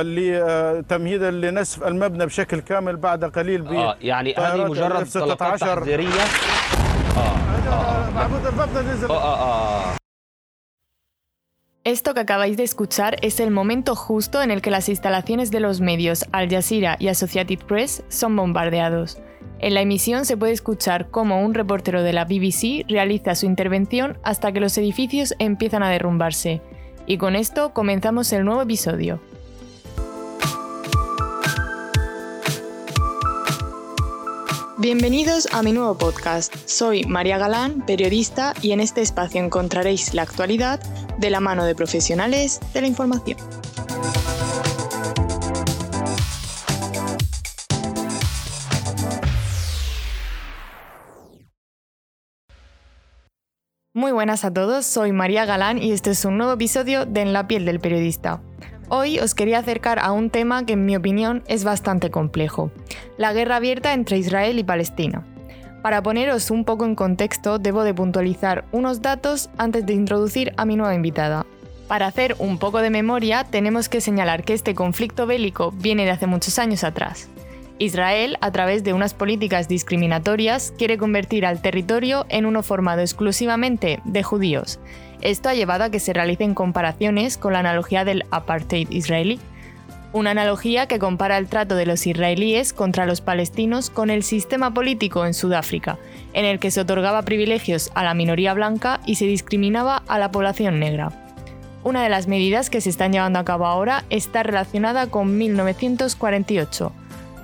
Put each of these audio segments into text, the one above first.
لتمهيدا لنسف المبنى بشكل كامل بعد قليل اه يعني هذه مجرد طلقات تحذيريه Esto que acabáis de escuchar es el momento justo en el que las instalaciones de los medios Al Jazeera y Associated Press son bombardeados. En la emisión se puede escuchar cómo un reportero de la BBC realiza su intervención hasta que los edificios empiezan a derrumbarse. Y con esto comenzamos el nuevo episodio. Bienvenidos a mi nuevo podcast. Soy María Galán, periodista, y en este espacio encontraréis la actualidad de la mano de profesionales de la información. Muy buenas a todos, soy María Galán y este es un nuevo episodio de En la piel del periodista. Hoy os quería acercar a un tema que en mi opinión es bastante complejo, la guerra abierta entre Israel y Palestina. Para poneros un poco en contexto, debo de puntualizar unos datos antes de introducir a mi nueva invitada. Para hacer un poco de memoria, tenemos que señalar que este conflicto bélico viene de hace muchos años atrás. Israel, a través de unas políticas discriminatorias, quiere convertir al territorio en uno formado exclusivamente de judíos, esto ha llevado a que se realicen comparaciones con la analogía del apartheid israelí, una analogía que compara el trato de los israelíes contra los palestinos con el sistema político en Sudáfrica, en el que se otorgaba privilegios a la minoría blanca y se discriminaba a la población negra. Una de las medidas que se están llevando a cabo ahora está relacionada con 1948.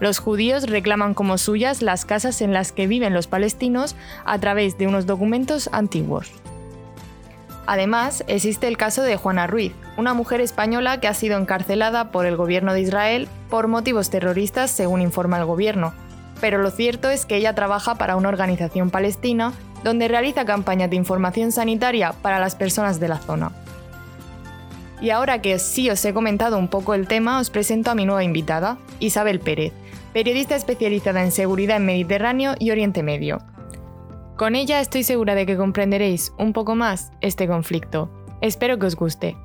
Los judíos reclaman como suyas las casas en las que viven los palestinos a través de unos documentos antiguos. Además, existe el caso de Juana Ruiz, una mujer española que ha sido encarcelada por el gobierno de Israel por motivos terroristas, según informa el gobierno. Pero lo cierto es que ella trabaja para una organización palestina donde realiza campañas de información sanitaria para las personas de la zona. Y ahora que sí os he comentado un poco el tema, os presento a mi nueva invitada, Isabel Pérez, periodista especializada en seguridad en Mediterráneo y Oriente Medio. Con ella estoy segura de que comprenderéis un poco más este conflicto. Espero que os guste.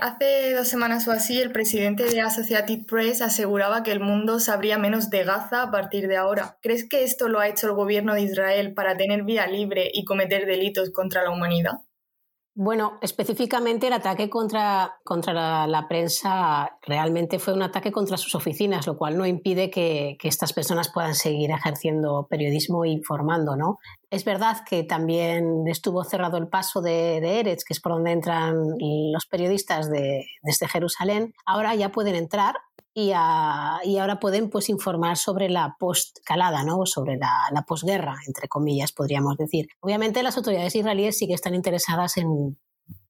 Hace dos semanas o así, el presidente de Associated Press aseguraba que el mundo sabría menos de Gaza a partir de ahora. ¿Crees que esto lo ha hecho el gobierno de Israel para tener vía libre y cometer delitos contra la humanidad? Bueno, específicamente el ataque contra, contra la, prensa realmente fue un ataque contra sus oficinas, lo cual no impide que, estas personas puedan seguir ejerciendo periodismo e informando, ¿no? Es verdad que también estuvo cerrado el paso de, Eretz, que es por donde entran los periodistas de, desde Jerusalén. Ahora ya pueden entrar, y, ahora pueden pues, informar sobre la postcalada, ¿no? sobre la, la, posguerra, entre comillas, podríamos decir. Obviamente las autoridades israelíes sí que están interesadas en,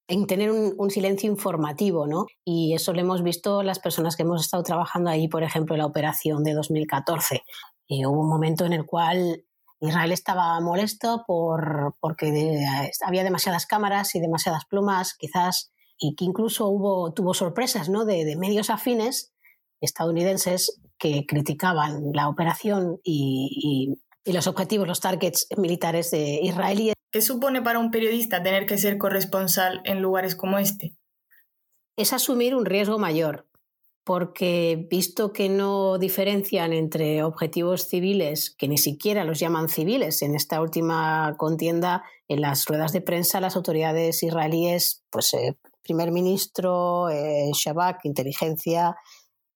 en tener un, silencio informativo, ¿no? Y eso lo hemos visto las personas que hemos estado trabajando ahí, por ejemplo, en la operación de 2014. Y hubo un momento en el cual Israel estaba molesto por, porque había demasiadas cámaras y demasiadas plumas, quizás, y que incluso hubo, tuvo sorpresas ¿no? de, de medios afines estadounidenses que criticaban la operación y, los objetivos, los targets militares de israelíes. ¿Qué supone para un periodista tener que ser corresponsal en lugares como este? Es asumir un riesgo mayor, porque visto que no diferencian entre objetivos civiles, que ni siquiera los llaman civiles, en esta última contienda, en las ruedas de prensa, las autoridades israelíes, pues eh, primer ministro, eh, Shabak, inteligencia,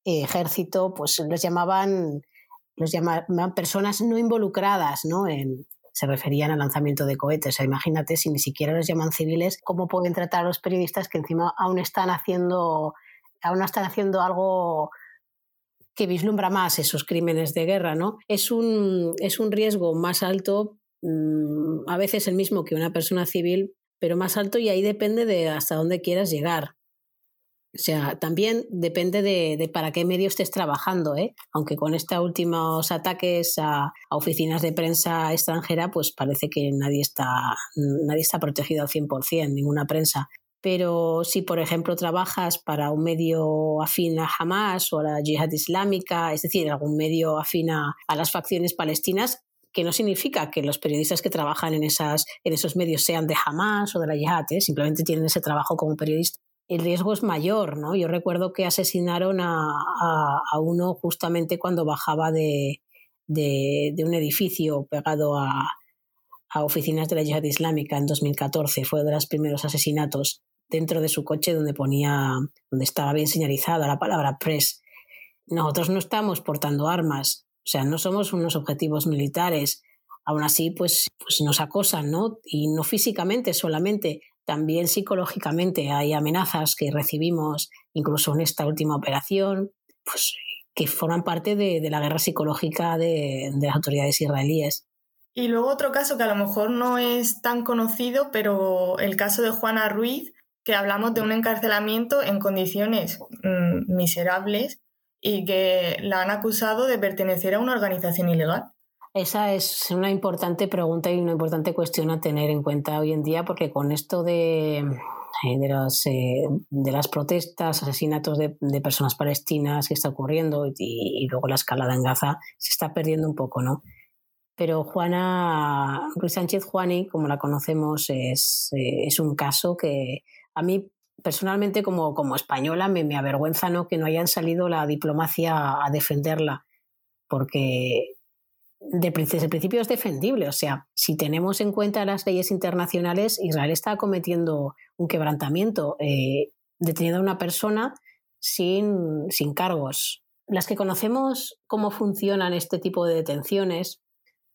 ejército, pues les llamaban, los llamaban personas no involucradas, ¿no? En, se referían al lanzamiento de cohetes. imagínate si ni siquiera los llaman civiles, cómo pueden tratar a los periodistas que encima aún están haciendo, aún están haciendo algo que vislumbra más esos crímenes de guerra, ¿no? Es un, es un riesgo más alto, mm, a veces el mismo que una persona civil, pero más alto y ahí depende de hasta dónde quieras llegar. O sea, también depende de, para qué medio estés trabajando, ¿eh? aunque con estos últimos ataques a, oficinas de prensa extranjera, pues parece que nadie está, nadie está protegido al 100%, ninguna prensa. Pero si, por ejemplo, trabajas para un medio afín a Hamas o a la yihad islámica, es decir, algún medio afín a, las facciones palestinas, que no significa que los periodistas que trabajan en, esas, en esos medios sean de Hamas o de la yihad, ¿eh? simplemente tienen ese trabajo como periodista el riesgo es mayor, ¿no? Yo recuerdo que asesinaron a, a, uno justamente cuando bajaba de, de, un edificio pegado a, a, oficinas de la Yihad Islámica en 2014. Fue de los primeros asesinatos dentro de su coche donde ponía, donde estaba bien señalizada la palabra press. Nosotros no estamos portando armas, o sea, no somos unos objetivos militares. Aún así, pues, pues nos acosan, ¿no? Y no físicamente solamente, también psicológicamente hay amenazas que recibimos, incluso en esta última operación, pues, que forman parte de, la guerra psicológica de, las autoridades israelíes. Y luego otro caso que a lo mejor no es tan conocido, pero el caso de Juana Ruiz, que hablamos de un encarcelamiento en condiciones mm, miserables y que la han acusado de pertenecer a una organización ilegal. Esa es una importante pregunta y una importante cuestión a tener en cuenta hoy en día, porque con esto de, eh, de, las, eh, de las protestas, asesinatos de, personas palestinas que está ocurriendo y, luego la escalada en Gaza, se está perdiendo un poco, ¿no? Pero Juana, Ruiz Sánchez Juani, como la conocemos, es, eh, es un caso que a mí personalmente como, como española me, avergüenza ¿no? que no hayan salido la diplomacia a defenderla, porque desde el principio es defendible. O sea, si tenemos en cuenta las leyes internacionales, Israel está cometiendo un quebrantamiento, eh, deteniendo a una persona sin, sin cargos. Las que conocemos cómo funcionan este tipo de detenciones,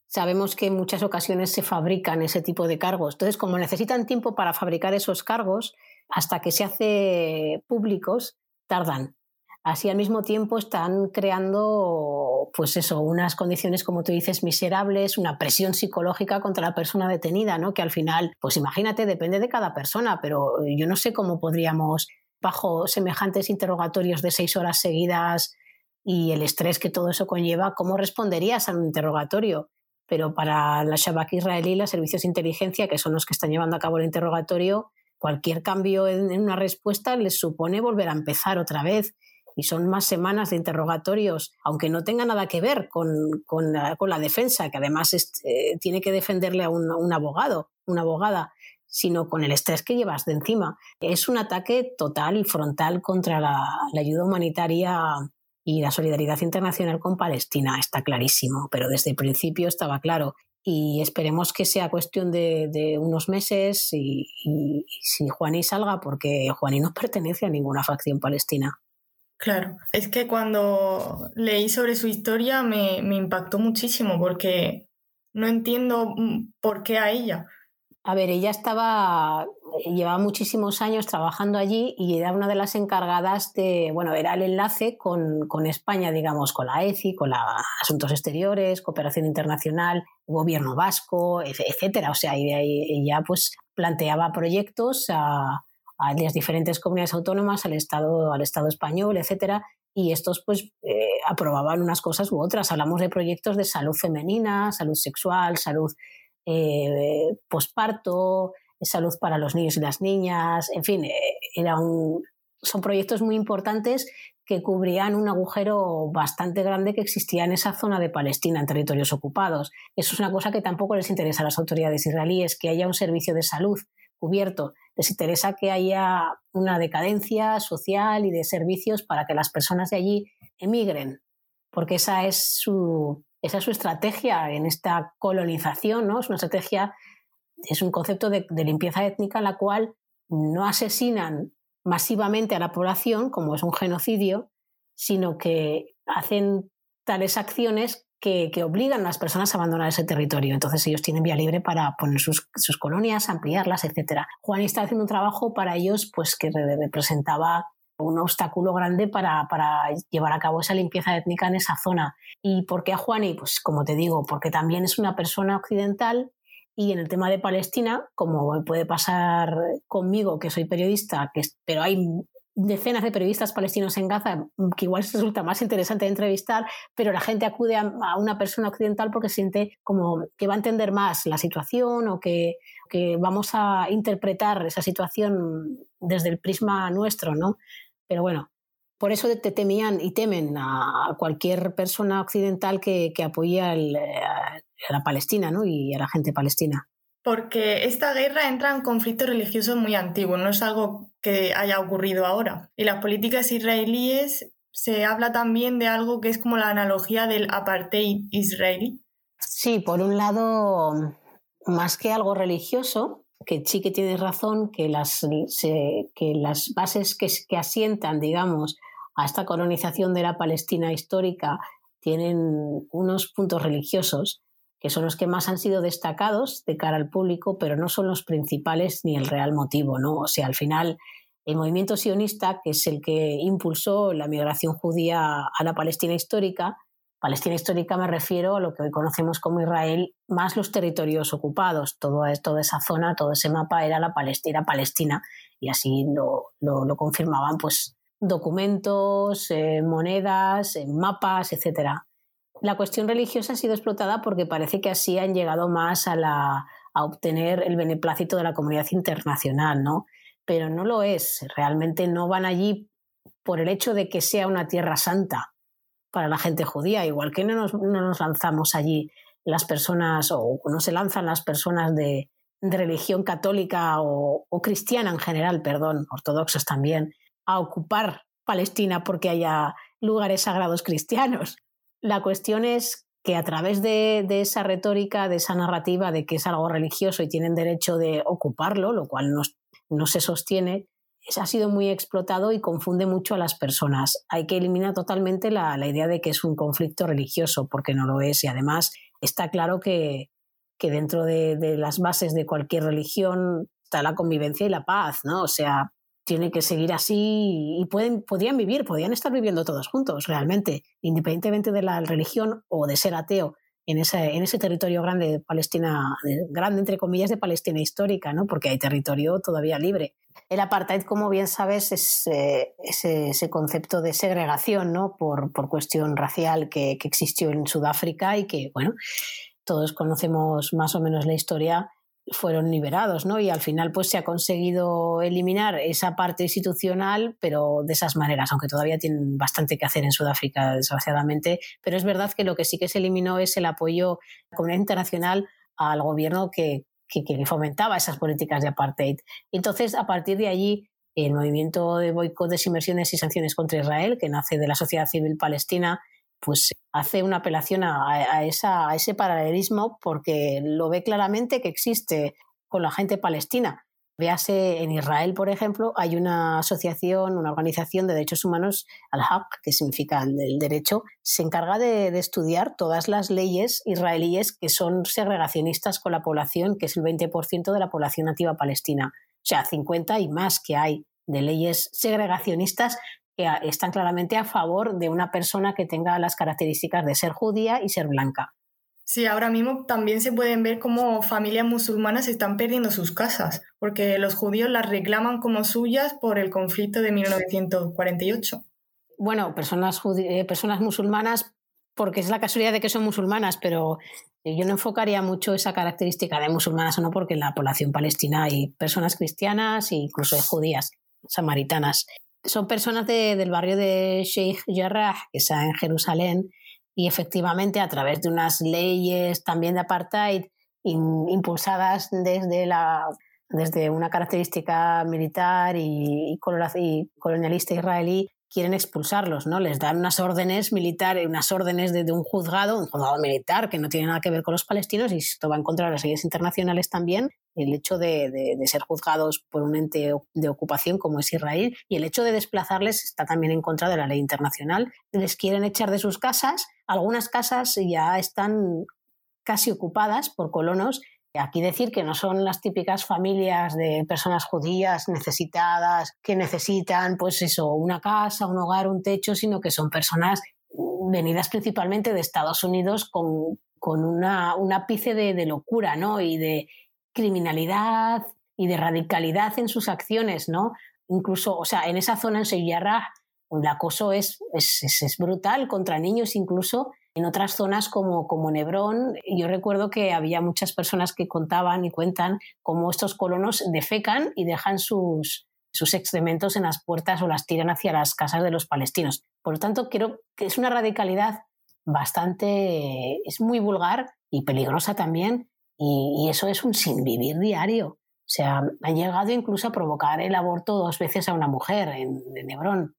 sabemos que en muchas ocasiones se fabrican ese tipo de cargos. Entonces, como necesitan tiempo para fabricar esos cargos, hasta que se hace públicos, tardan. Así al mismo tiempo están creando, pues eso, unas condiciones, como tú dices, miserables, una presión psicológica contra la persona detenida, ¿no? Que al final, pues imagínate, depende de cada persona, pero yo no sé cómo podríamos, bajo semejantes interrogatorios de seis horas seguidas y el estrés que todo eso conlleva, ¿cómo responderías a un interrogatorio? Pero para la Shabak israelí, los servicios de inteligencia, que son los que están llevando a cabo el interrogatorio, cualquier cambio en, una respuesta les supone volver a empezar otra vez. Y son más semanas de interrogatorios, aunque no tenga nada que ver con, con, la, defensa, que además eh, tiene que defenderle a un, abogado, una abogada, sino con el estrés que llevas de encima. Es un ataque total y frontal contra la, la ayuda humanitaria y la solidaridad internacional con Palestina, está clarísimo, pero desde el principio estaba claro y esperemos que sea cuestión de, unos meses y, si Juaní salga, porque Juaní no pertenece a ninguna facción palestina. Claro, es que cuando leí sobre su historia me, me impactó muchísimo porque no entiendo mm, por qué a ella. A ver, ella estaba, llevaba muchísimos años trabajando allí y era una de las encargadas de, bueno, era el enlace con, con España, digamos, con la ECI, con la Asuntos Exteriores, Cooperación Internacional, Gobierno Vasco, etcétera. O sea, ella pues planteaba proyectos a, a las diferentes comunidades autónomas, al Estado, al Estado español, etcétera, y estos pues eh, aprobaban unas cosas u otras. Hablamos de proyectos de salud femenina, salud sexual, salud eh, posparto, salud para los niños y las niñas, en fin, eh, era son proyectos muy importantes que cubrían un agujero bastante grande que existía en esa zona de Palestina, en territorios ocupados. Eso es una cosa que tampoco les interesa a las autoridades israelíes, que haya un servicio de salud cubierto. Les interesa que haya una decadencia social y de servicios para que las personas de allí emigren, porque esa es su, esa es su estrategia en esta colonización, ¿no? Es una estrategia, es un concepto de, limpieza étnica en la cual no asesinan masivamente a la población, como es un genocidio, sino que hacen tales acciones que, obligan a las personas a abandonar ese territorio. Entonces ellos tienen vía libre para poner sus, sus colonias, ampliarlas, etc. Juan está haciendo un trabajo para ellos pues, que representaba un obstáculo grande para, llevar a cabo esa limpieza étnica en esa zona. ¿Y por qué a Juani? Pues como te digo, porque también es una persona occidental y en el tema de Palestina, como puede pasar conmigo, que soy periodista, que, pero hay decenas de periodistas palestinos en Gaza que igual resulta más interesante entrevistar, pero la gente acude a, una persona occidental porque siente como que va a entender más la situación o que, que vamos a interpretar esa situación desde el prisma nuestro, ¿no? Pero bueno, por eso te temían y temen a cualquier persona occidental que, que apoye a la Palestina ¿no? y a la gente palestina. Porque esta guerra entra en conflictos religiosos muy antiguos, no es algo que haya ocurrido ahora. Y las políticas israelíes se habla también de algo que es como la analogía del apartheid israelí. Sí, por un lado, más que algo religioso, que sí que tienes razón, que las, que las bases que, que asientan, digamos, a esta colonización de la Palestina histórica tienen unos puntos religiosos que son los que más han sido destacados de cara al público, pero no son los principales ni el real motivo, ¿no? O sea, al final el movimiento sionista, que es el que impulsó la migración judía a la Palestina histórica, Palestina histórica me refiero a lo que hoy conocemos como Israel, más los territorios ocupados. Toda, toda esa zona, todo ese mapa era la Palestina, Palestina y así lo, lo, confirmaban pues, documentos, eh, monedas, eh, mapas, etc. La cuestión religiosa ha sido explotada porque parece que así han llegado más a, la, a obtener el beneplácito de la comunidad internacional, ¿no? Pero no lo es. Realmente no van allí por el hecho de que sea una tierra santa para la gente judía, igual que no nos, no nos lanzamos allí las personas o no se lanzan las personas de, religión católica o, cristiana en general, perdón, ortodoxos también, a ocupar Palestina porque haya lugares sagrados cristianos. La cuestión es que a través de, esa retórica, de esa narrativa de que es algo religioso y tienen derecho de ocuparlo, lo cual no se sostiene, ha sido muy explotado y confunde mucho a las personas. Hay que eliminar totalmente la, idea de que es un conflicto religioso, porque no lo es. Y además está claro que, dentro de, las bases de cualquier religión está la convivencia y la paz, ¿no? O sea, tiene que seguir así y pueden, podrían vivir, podrían estar viviendo todos juntos, realmente, independientemente de la religión o de ser ateo en ese, en ese territorio grande de Palestina, grande entre comillas de Palestina histórica, ¿no? porque hay territorio todavía libre. El apartheid, como bien sabes, es eh, ese, concepto de segregación ¿no? por, por cuestión racial que, que, existió en Sudáfrica y que, bueno, todos conocemos más o menos la historia fueron liberados, ¿no? Y al final pues se ha conseguido eliminar esa parte institucional, pero de esas maneras, aunque todavía tienen bastante que hacer en Sudáfrica, desgraciadamente, pero es verdad que lo que sí que se eliminó es el apoyo de la comunidad internacional al gobierno que, que, fomentaba esas políticas de apartheid. Entonces, a partir de allí, el movimiento de boicot, desinversiones y sanciones contra Israel, que nace de la sociedad civil palestina, pues hace una apelación a, ese paralelismo porque lo ve claramente que existe con la gente palestina. Véase en Israel, por ejemplo, hay una asociación, una organización de derechos humanos, Al-Haq, que significa el, derecho, se encarga de, de, estudiar todas las leyes israelíes que son segregacionistas con la población, que es el 20% de la población nativa palestina. O sea, 50 y más que hay de leyes segregacionistas que están claramente a favor de una persona que tenga las características de ser judía y ser blanca. Sí, ahora mismo también se pueden ver cómo familias musulmanas están perdiendo sus casas, porque los judíos las reclaman como suyas por el conflicto de 1948. Bueno, personas, eh, personas musulmanas, porque es la casualidad de que son musulmanas, pero yo no enfocaría mucho esa característica de musulmanas o no, porque en la población palestina hay personas cristianas e incluso judías, samaritanas son personas del barrio de Sheikh Jarrah, que está en Jerusalén, y efectivamente a través de unas leyes también de apartheid impulsadas desde, la, desde una característica militar y, y colonialista israelí, quieren expulsarlos, ¿no? Les dan unas órdenes militares, unas órdenes de, un juzgado, un juzgado militar que no tiene nada que ver con los palestinos y esto va en contra de las leyes internacionales también, el hecho de, de, ser juzgados por un ente de ocupación como es Israel y el hecho de desplazarles está también en contra de la ley internacional. Les quieren echar de sus casas, algunas casas ya están casi ocupadas por colonos Aquí decir que no son las típicas familias de personas judías necesitadas que necesitan, pues eso, una casa, un hogar, un techo, sino que son personas venidas principalmente de Estados Unidos con, con una, un ápice de, locura, ¿no? Y de criminalidad y de radicalidad en sus acciones, ¿no? Incluso, o sea, en esa zona en Seyarra el acoso es, es, es brutal contra niños incluso en otras zonas como, como Nebrón, yo recuerdo que había muchas personas que contaban y cuentan cómo estos colonos defecan y dejan sus, sus excrementos en las puertas o las tiran hacia las casas de los palestinos. Por lo tanto, creo que es una radicalidad bastante, es muy vulgar y peligrosa también, y, eso es un sin vivir diario. O sea, han llegado incluso a provocar el aborto dos veces a una mujer en, Hebrón.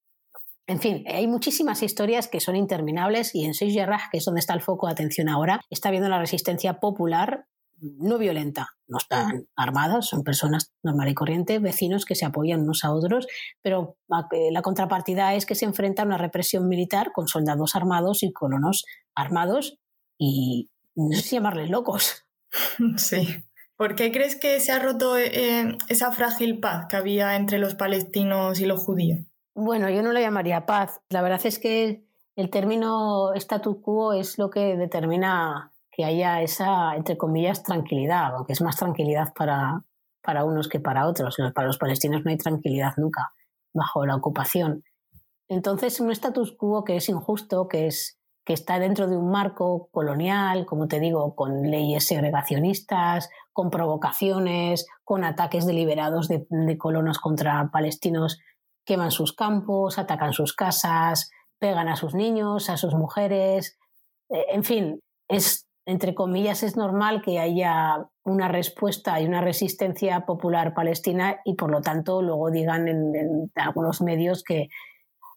En fin, hay muchísimas historias que son interminables y en Seix que es donde está el foco de atención ahora, está viendo la resistencia popular no violenta. No están armadas, son personas normal y corriente, vecinos que se apoyan unos a otros, pero la contrapartida es que se enfrenta a una represión militar con soldados armados y colonos armados y no sé si llamarles locos. Sí. ¿Por qué crees que se ha roto eh, esa frágil paz que había entre los palestinos y los judíos? Bueno, yo no lo llamaría paz. La verdad es que el término statu quo es lo que determina que haya esa, entre comillas, tranquilidad, aunque es más tranquilidad para, para unos que para otros. Para los palestinos no hay tranquilidad nunca bajo la ocupación. Entonces, un status quo que es injusto, que, es, que está dentro de un marco colonial, como te digo, con leyes segregacionistas, con provocaciones, con ataques deliberados de, de colonos contra palestinos, queman sus campos, atacan sus casas, pegan a sus niños, a sus mujeres. Eh, en fin, es entre comillas, es normal que haya una respuesta y una resistencia popular palestina y por lo tanto luego digan en, algunos medios que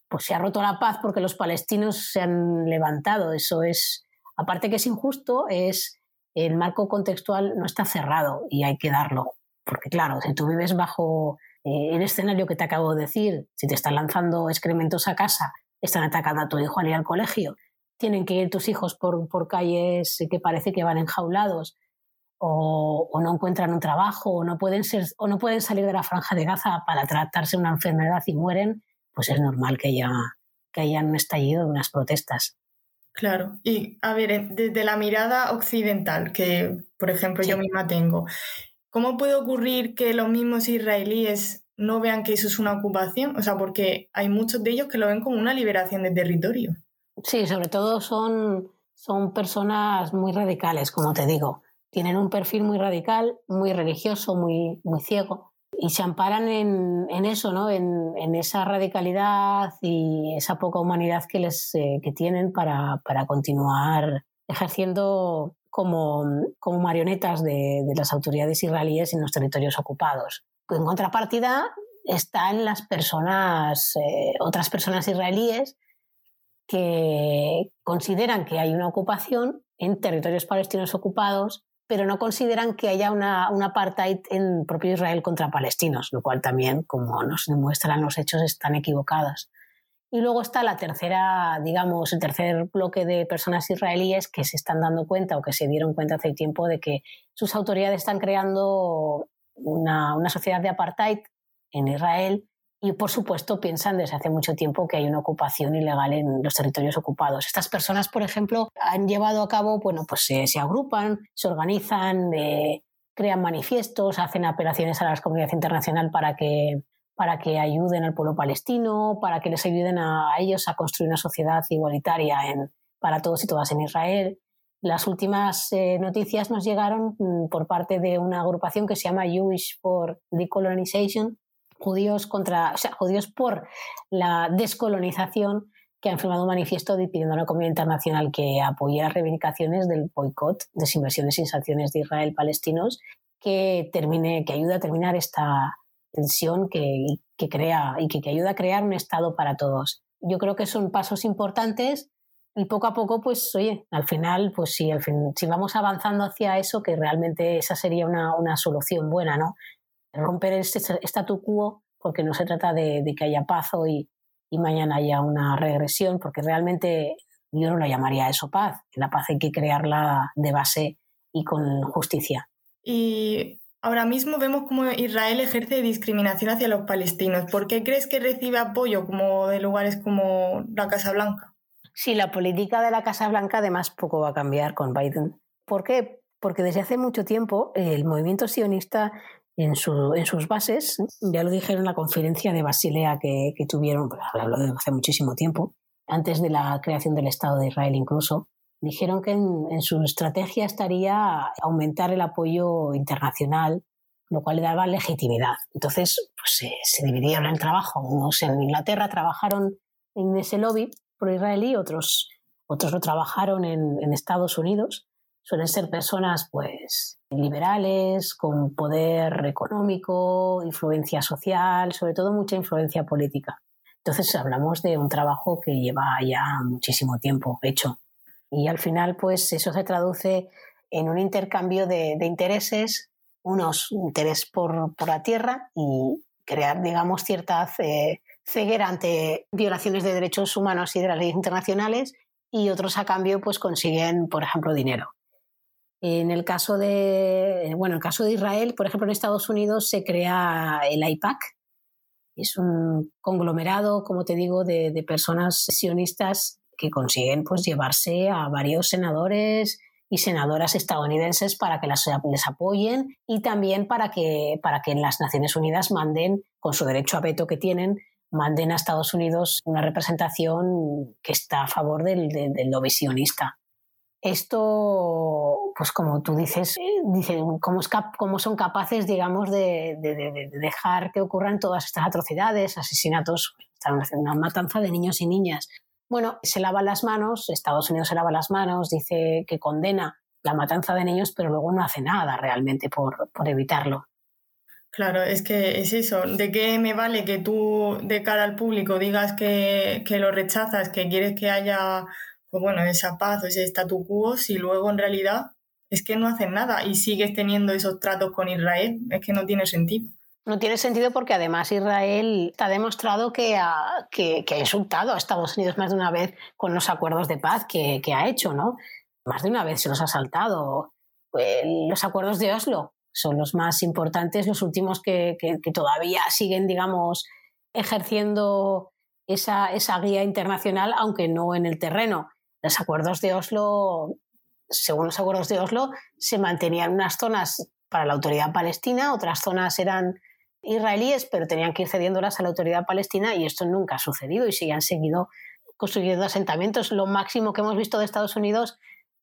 pues se ha roto la paz porque los palestinos se han levantado. Eso es, aparte que es injusto, es el marco contextual no está cerrado y hay que darlo. Porque claro, si tú vives bajo eh, el escenario que te acabo de decir, si te están lanzando excrementos a casa, están atacando a tu hijo al ir al colegio, tienen que ir tus hijos por, por calles que parece que van enjaulados o, o, no encuentran un trabajo o no, pueden ser, o no pueden salir de la franja de Gaza para tratarse una enfermedad y mueren, pues es normal que haya, que hayan estallido unas protestas. Claro, y a ver, desde la mirada occidental, que por ejemplo yo misma tengo, ¿cómo puede ocurrir que los mismos israelíes no vean que eso es una ocupación? O sea, porque hay muchos de ellos que lo ven como una liberación de territorio. Sí, sobre todo son, son personas muy radicales, como te digo. Tienen un perfil muy radical, muy religioso, muy, muy ciego. Y se amparan en, en eso, ¿no? En, en, esa radicalidad y esa poca humanidad que, les, eh, que tienen para, para, continuar ejerciendo como, como marionetas de, las autoridades israelíes en los territorios ocupados. En contrapartida están las personas, eh, otras personas israelíes que consideran que hay una ocupación en territorios palestinos ocupados, pero no consideran que haya una, apartheid en propio Israel contra palestinos, lo cual también, como nos demuestran los hechos, están equivocados. Y luego está la tercera, digamos, el tercer bloque de personas israelíes que se están dando cuenta o que se dieron cuenta hace tiempo de que sus autoridades están creando una, una sociedad de apartheid en Israel y por supuesto piensan desde hace mucho tiempo que hay una ocupación ilegal en los territorios ocupados. Estas personas, por ejemplo, han llevado a cabo, bueno, pues se, agrupan, se organizan, eh, crean manifiestos, hacen apelaciones a la comunidad internacional para que, para que ayuden al pueblo palestino, para que les ayuden a, ellos a construir una sociedad igualitaria en, para todos y todas en Israel. Las últimas eh, noticias nos llegaron mm, por parte de una agrupación que se llama Jewish for Decolonization, judíos contra, o sea, judíos por la descolonización que han firmado un manifiesto pidiendo a la comunidad internacional que apoye las reivindicaciones del boicot, desinversiones y sanciones de Israel palestinos, que termine, que ayude a terminar esta tensión que, que crea y que, que ayuda a crear un Estado para todos. Yo creo que son pasos importantes y poco a poco, pues, oye, al final, pues sí, al fin, si vamos avanzando hacia eso, que realmente esa sería una, una solución buena, ¿no? romper este statu quo, porque no se trata de, que haya paz hoy y mañana haya una regresión, porque realmente yo no la llamaría eso paz. La paz hay que crearla de base y con justicia. Y ahora mismo vemos cómo Israel ejerce discriminación hacia los palestinos. ¿Por qué crees que recibe apoyo como de lugares como la Casa Blanca? Sí, la política de la Casa Blanca además poco va a cambiar con Biden. ¿Por qué? Porque desde hace mucho tiempo el movimiento sionista en, sus bases, ya lo dijeron en la conferencia de Basilea que, tuvieron, pues, hablo de hace muchísimo tiempo, antes de la creación del Estado de Israel incluso, dijeron que en, su estrategia estaría aumentar el apoyo internacional, lo cual le daba legitimidad. Entonces, pues, se, dividieron el trabajo. Unos en Inglaterra trabajaron en ese lobby pro-israelí, otros, otros lo trabajaron en, en Estados Unidos suelen ser personas pues liberales, con poder económico, influencia social, sobre todo mucha influencia política. Entonces hablamos de un trabajo que lleva ya muchísimo tiempo hecho. Y al final, pues eso se traduce en un intercambio de, intereses, unos interés por, la tierra y crear, digamos, cierta ceguera ante violaciones de derechos humanos y de las leyes internacionales y otros a cambio pues consiguen, por ejemplo, dinero. En el caso de, bueno, en el caso de Israel, por ejemplo, en Estados Unidos se crea el IPAC. Es un conglomerado, como te digo, de personas sionistas que consiguen pues llevarse a varios senadores y senadoras estadounidenses para que las, les apoyen y también para que, para que en las Naciones Unidas manden, con su derecho a veto que tienen, manden a Estados Unidos una representación que está a favor del, del, del. Esto, pues como tú dices, dice, ¿cómo, cómo, son capaces, digamos, de, dejar que ocurran todas estas atrocidades, asesinatos, una matanza de niños y niñas? Bueno, se lava las manos, Estados Unidos se lava las manos, dice que condena la matanza de niños, pero luego no hace nada realmente por, por evitarlo. Claro, es que es eso. ¿De qué me vale que tú, de cara al público, digas que, que lo rechazas, que quieres que haya pues bueno, esa paz o ese statu quo, si luego en realidad es que no hacen nada y sigues teniendo esos tratos con Israel? Es que no tiene sentido. No tiene sentido porque además Israel ha demostrado que ha, que, ha insultado a Estados Unidos más de una vez con los acuerdos de paz que, ha hecho, ¿no? Más de una vez se los ha saltado. Pues, los acuerdos de Oslo son los más importantes, los últimos que, que todavía siguen, digamos, ejerciendo esa, esa guía internacional, aunque no en el terreno. Los acuerdos de Oslo, según los acuerdos de Oslo, se mantenían unas zonas para la autoridad palestina, otras zonas eran israelíes, pero tenían que ir cediéndolas a la autoridad palestina y esto nunca ha sucedido y se han seguido construyendo asentamientos. Lo máximo que hemos visto de Estados Unidos,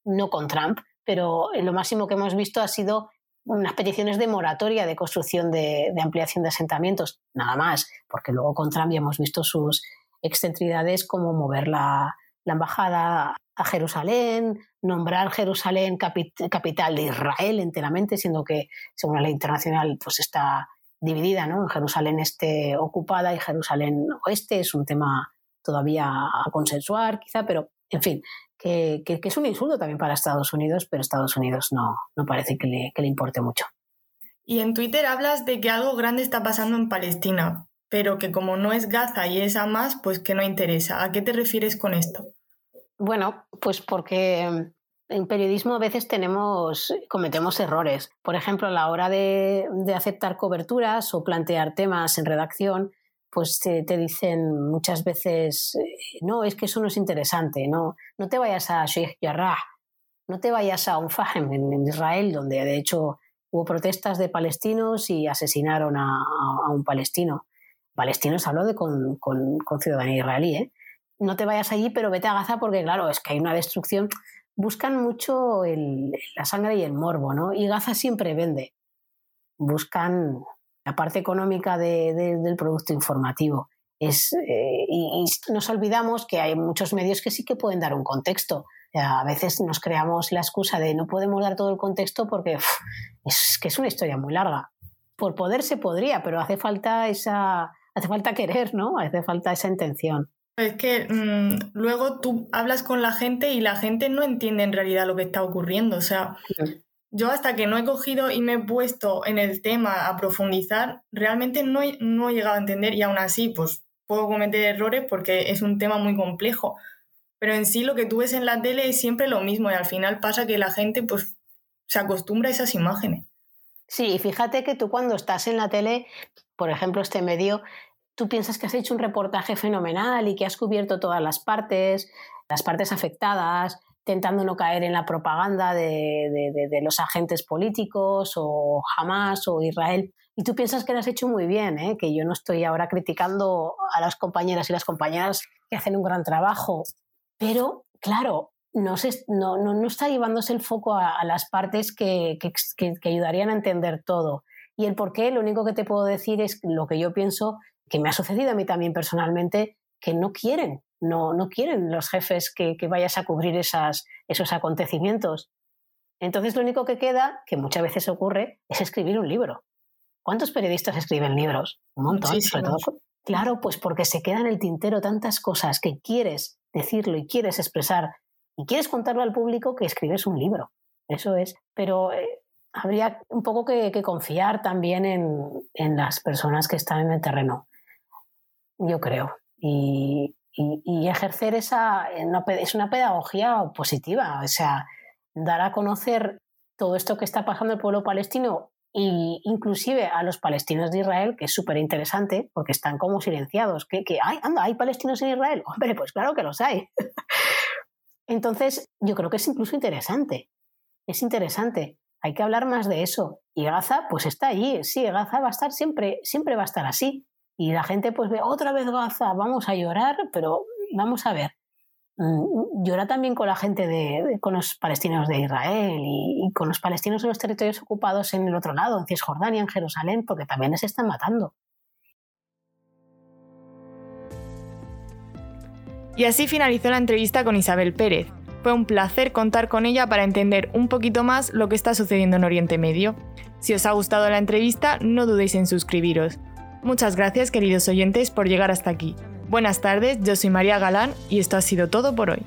no con Trump, pero lo máximo que hemos visto ha sido unas peticiones de moratoria de construcción de, ampliación de asentamientos, nada más, porque luego con Trump ya hemos visto sus excentridades como mover la embajada a Jerusalén, nombrar Jerusalén capital de Israel enteramente, siendo que, según la ley internacional, pues está dividida, ¿no? En Jerusalén este ocupada y Jerusalén oeste es un tema todavía a consensuar, quizá, pero en fin, que, que, es un insulto también para Estados Unidos, pero Estados Unidos no, no parece que le, que le importe mucho. Y en Twitter hablas de que algo grande está pasando en Palestina, pero que como no es Gaza y es Hamas, pues que no interesa. ¿A qué te refieres con esto? Bueno, pues porque en periodismo a veces tenemos, cometemos errores. Por ejemplo, a la hora de, aceptar coberturas o plantear temas en redacción, pues te, dicen muchas veces, eh, no, es que eso no es interesante, no, no te vayas a Sheikh Jarrah, no te vayas a Unfahem en, Israel, donde de hecho hubo protestas de palestinos y asesinaron a, un palestino. Palestinos hablo de con, con, con ciudadanía israelí, ¿eh? no te vayas allí, pero vete a Gaza porque, claro, es que hay una destrucción. Buscan mucho la sangre y el morbo, ¿no? Y Gaza siempre vende. Buscan la parte económica del producto informativo. Es, eh, y, nos olvidamos que hay muchos medios que sí que pueden dar un contexto. A veces nos creamos la excusa de no podemos dar todo el contexto porque es que es una historia muy larga. Por poder se podría, pero hace falta esa, hace falta querer, ¿no? Hace falta esa intención. Es que mm, luego tú hablas con la gente y la gente no entiende en realidad lo que está ocurriendo. O sea, yo hasta que no he cogido y me he puesto en el tema a profundizar, realmente no he, no he llegado a entender y aún así, pues puedo cometer errores porque es un tema muy complejo. Pero en sí lo que tú ves en la tele es siempre lo mismo y al final pasa que la gente pues se acostumbra a esas imágenes. Sí, fíjate que tú cuando estás en la tele, por ejemplo, este medio, tú piensas que has hecho un reportaje fenomenal y que has cubierto todas las partes, las partes afectadas, intentando no caer en la propaganda de, los agentes políticos o Hamas o Israel. Y tú piensas que lo has hecho muy bien, ¿eh? que yo no estoy ahora criticando a las compañeras y las compañeras que hacen un gran trabajo, pero claro, no, no, está llevándose el foco a, las partes que, que ayudarían a entender todo. Y el por qué, lo único que te puedo decir es lo que yo pienso que me ha sucedido a mí también personalmente, que no quieren, no, no quieren los jefes que, vayas a cubrir esas, esos acontecimientos. Entonces lo único que queda, que muchas veces ocurre, es escribir un libro. ¿Cuántos periodistas escriben libros? Un montón, sobre todo. Claro, pues porque se queda en el tintero tantas cosas que quieres decirlo y quieres expresar y quieres contarlo al público que escribes un libro. Eso es. Pero eh, habría un poco que, confiar también en, las personas que están en el terreno, yo creo. Y, ejercer esa, es una pedagogía positiva, o sea, dar a conocer todo esto que está pasando el pueblo palestino e inclusive a los palestinos de Israel, que es súper interesante porque están como silenciados. ¿Qué, hay? Anda, ¿hay palestinos en Israel? Hombre, pues claro que los hay. Entonces, yo creo que es incluso interesante. Es interesante. Hay que hablar más de eso. Y Gaza, pues está allí. Sí, Gaza va a estar siempre, siempre va a estar así. Y la gente, pues ve otra vez Gaza, vamos a llorar, pero vamos a ver. Mm, llora también con la gente de, con los palestinos de Israel y, con los palestinos en los territorios ocupados en el otro lado, en Cisjordania, en Jerusalén, porque también les están matando. Y así finalizó la entrevista con Isabel Pérez. Fue un placer contar con ella para entender un poquito más lo que está sucediendo en Oriente Medio. Si os ha gustado la entrevista, no dudéis en suscribiros. Muchas gracias queridos oyentes por llegar hasta aquí. Buenas tardes, yo soy María Galán y esto ha sido todo por hoy.